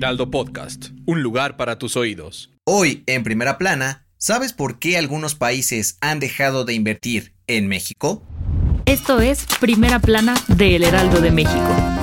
Heraldo Podcast. Un lugar para tus oídos. Hoy, en primera plana, ¿sabes por qué algunos países han dejado de invertir en México? Esto es Primera Plana de El Heraldo de México.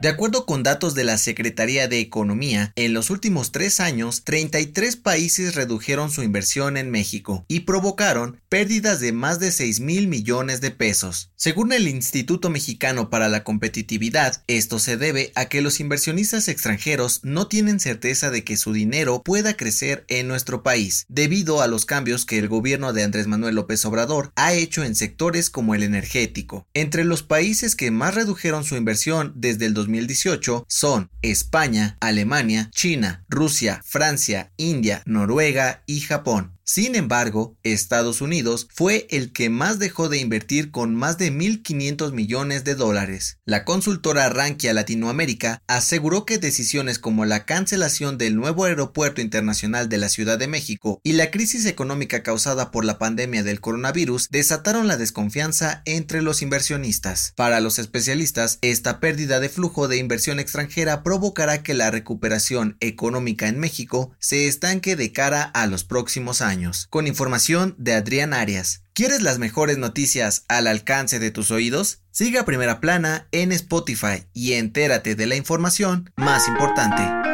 De acuerdo con datos de la Secretaría de Economía, en los últimos tres años, 33 países redujeron su inversión en México y provocaron pérdidas de más de 6 mil millones de pesos. Según el Instituto Mexicano para la Competitividad, esto se debe a que los inversionistas extranjeros no tienen certeza de que su dinero pueda crecer en nuestro país, debido a los cambios que el gobierno de Andrés Manuel López Obrador ha hecho en sectores como el energético. Entre los países que más redujeron su inversión desde el 2018 son España, Alemania, China, Rusia, Francia, India, Noruega y Japón. Sin embargo, Estados Unidos fue el que más dejó de invertir con más de 1.500 millones de dólares. La consultora Rankia Latinoamérica aseguró que decisiones como la cancelación del nuevo aeropuerto internacional de la Ciudad de México y la crisis económica causada por la pandemia del coronavirus desataron la desconfianza entre los inversionistas. Para los especialistas, esta pérdida de flujo de inversión extranjera provocará que la recuperación económica en México se estanque de cara a los próximos años con información de Adrián Arias. ¿Quieres las mejores noticias al alcance de tus oídos? Siga Primera Plana en Spotify y entérate de la información más importante.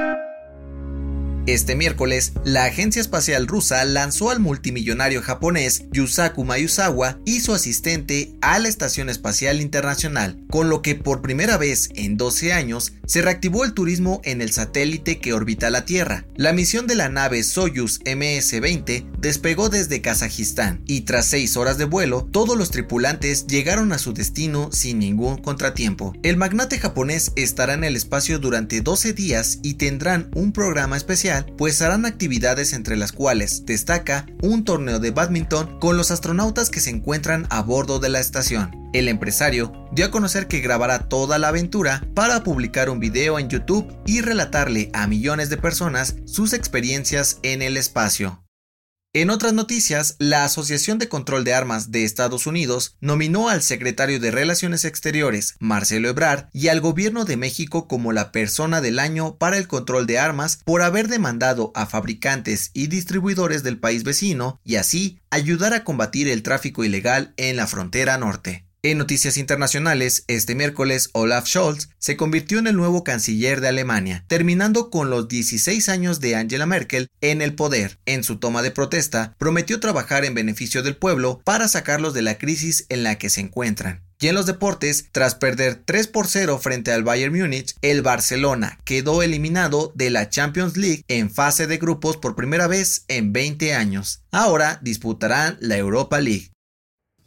Este miércoles, la Agencia Espacial Rusa lanzó al multimillonario japonés Yusaku Mayusawa y su asistente a la Estación Espacial Internacional, con lo que por primera vez en 12 años se reactivó el turismo en el satélite que orbita la Tierra. La misión de la nave Soyuz MS-20 despegó desde Kazajistán y tras 6 horas de vuelo, todos los tripulantes llegaron a su destino sin ningún contratiempo. El magnate japonés estará en el espacio durante 12 días y tendrán un programa especial pues harán actividades entre las cuales destaca un torneo de badminton con los astronautas que se encuentran a bordo de la estación. El empresario dio a conocer que grabará toda la aventura para publicar un video en YouTube y relatarle a millones de personas sus experiencias en el espacio. En otras noticias, la Asociación de Control de Armas de Estados Unidos nominó al secretario de Relaciones Exteriores, Marcelo Ebrard, y al gobierno de México como la persona del año para el control de armas por haber demandado a fabricantes y distribuidores del país vecino y así ayudar a combatir el tráfico ilegal en la frontera norte. En noticias internacionales, este miércoles Olaf Scholz se convirtió en el nuevo canciller de Alemania, terminando con los 16 años de Angela Merkel en el poder. En su toma de protesta, prometió trabajar en beneficio del pueblo para sacarlos de la crisis en la que se encuentran. Y en los deportes, tras perder 3 por 0 frente al Bayern Múnich, el Barcelona quedó eliminado de la Champions League en fase de grupos por primera vez en 20 años. Ahora disputarán la Europa League.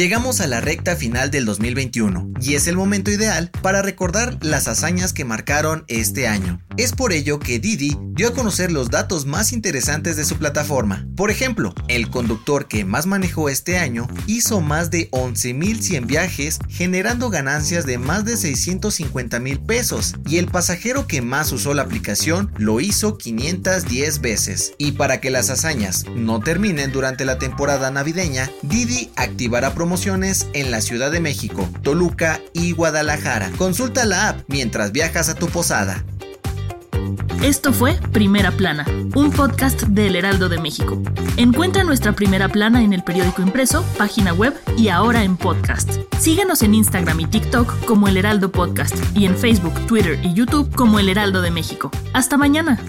Llegamos a la recta final del 2021 y es el momento ideal para recordar las hazañas que marcaron este año. Es por ello que Didi dio a conocer los datos más interesantes de su plataforma. Por ejemplo, el conductor que más manejó este año hizo más de 11.100 viajes generando ganancias de más de 650 mil pesos y el pasajero que más usó la aplicación lo hizo 510 veces. Y para que las hazañas no terminen durante la temporada navideña, Didi activará en la Ciudad de México, Toluca y Guadalajara. Consulta la app mientras viajas a tu posada. Esto fue Primera Plana, un podcast del Heraldo de México. Encuentra nuestra Primera Plana en el periódico impreso, página web y ahora en podcast. Síguenos en Instagram y TikTok como El Heraldo Podcast y en Facebook, Twitter y YouTube como El Heraldo de México. Hasta mañana.